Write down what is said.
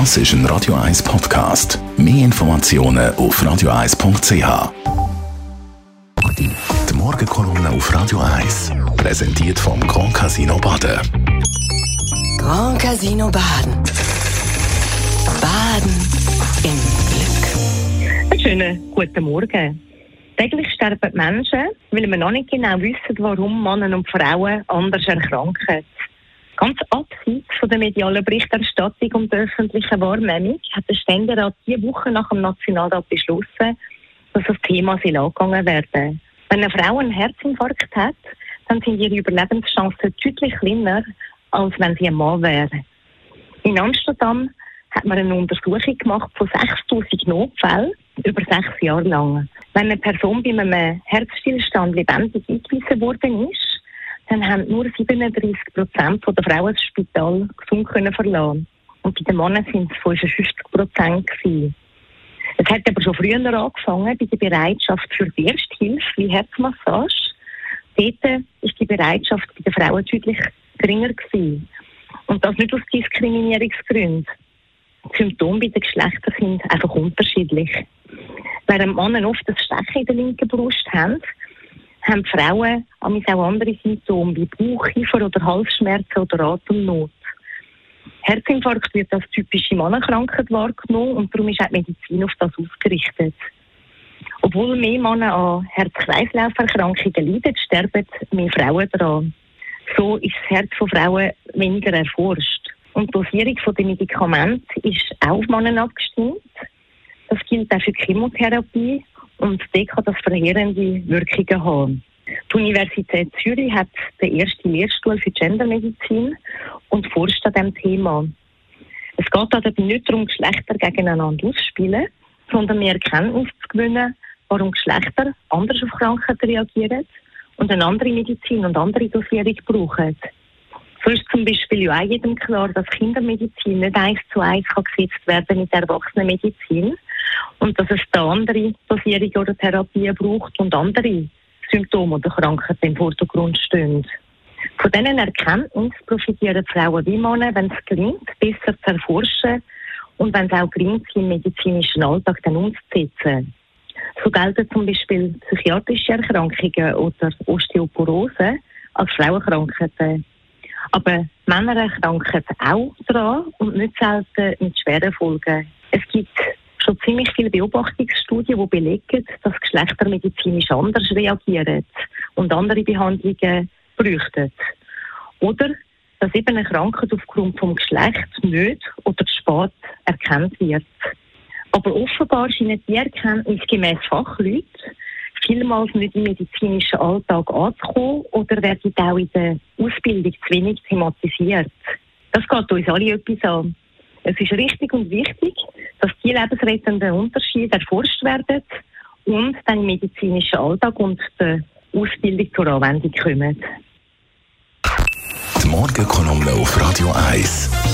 Das ist ein Radio 1 Podcast. Mehr Informationen auf radio1.ch. Die Morgenkolumne auf Radio 1 präsentiert vom Grand Casino Baden. Grand Casino Baden. Baden im Glück. Schönen guten Morgen. Täglich sterben Menschen, weil wir noch nicht genau wissen, warum Männer und Frauen anders erkranken. Ganz abseits von der medialen Berichterstattung und der öffentlichen Wahrnehmung hat der Ständerat diese Woche nach dem Nationalrat beschlossen, dass das Thema soll angegangen werden. Wenn eine Frau einen Herzinfarkt hat, dann sind ihre Überlebenschancen deutlich kleiner, als wenn sie ein Mann wäre. In Amsterdam hat man eine Untersuchung gemacht von 6000 Notfällen über sechs Jahre lang. Wenn eine Person bei einem Herzstillstand lebendig eingewiesen worden ist, dann haben nur 37 Prozent der Frauen das Spital gesund können verlassen. Und bei den Männern sind es 55 Prozent gewesen. Es hat aber schon früher angefangen bei der Bereitschaft für die Ersthilfe, wie Herzmassage. Dort ist die Bereitschaft bei den Frauen deutlich geringer gewesen. Und das nicht aus Diskriminierungsgründen. Die Symptome bei den Geschlechtern sind einfach unterschiedlich. Während Männer oft das Stechen in der linken Brust haben, haben Frauen auch andere Symptome wie Bauchkiefer oder Halsschmerzen oder Atemnot. Herzinfarkt wird als typische Mannenkrankheit wahrgenommen und darum ist auch die Medizin auf das ausgerichtet. Obwohl mehr Männer an Herz-Kreislauf-Erkrankungen leiden, sterben mehr Frauen daran. So ist das Herz von Frauen weniger erforscht. Und die Dosierung der Medikamente ist auch auf Männer abgestimmt. Das gilt auch für die Chemotherapie und dort kann das verheerende Wirkungen haben. Die Universität Zürich hat den ersten Lehrstuhl für Gendermedizin und forscht an diesem Thema. Es geht dabei nicht darum, Geschlechter gegeneinander auszuspielen, sondern mehr Erkenntnis zu gewinnen, warum Geschlechter anders auf Krankheiten reagieren und eine andere Medizin und andere Dosierung brauchen. So ist zum Beispiel ja auch jedem klar, dass Kindermedizin nicht eins zu eins gesetzt werden mit der Erwachsenenmedizin und dass es da andere Dosierungen oder Therapien braucht und andere Symptome oder Krankheiten im Vordergrund stehen. Von diesen Erkenntnissen profitieren Frauen wie Männer, wenn es gelingt, besser zu erforschen und wenn es auch gelingt, sie im medizinischen Alltag dann umzusetzen. So gelten zum Beispiel psychiatrische Erkrankungen oder Osteoporose als Frauenkrankheiten. Aber Männer erkranken auch daran und nicht selten mit schweren Folgen. Es gibt schon ziemlich viele Beobachtungsstudien, die belegen, dass Geschlechter medizinisch anders reagieren und andere Behandlungen bräuchten. Oder dass eben eine Krankheit aufgrund vom Geschlecht nicht oder spät erkannt wird. Aber offenbar scheinen die Erkenntnis gemäß Fachleuten vielmals nicht im medizinischen Alltag anzukommen oder werden auch in der Ausbildung zu wenig thematisiert. Das geht uns alle etwas an. Es ist richtig und wichtig, dass die lebensrettenden Unterschiede erforscht werden und dann im medizinischen Alltag und der Ausbildung zur Anwendung kommen. Die Morgenkolumne auf Radio 1.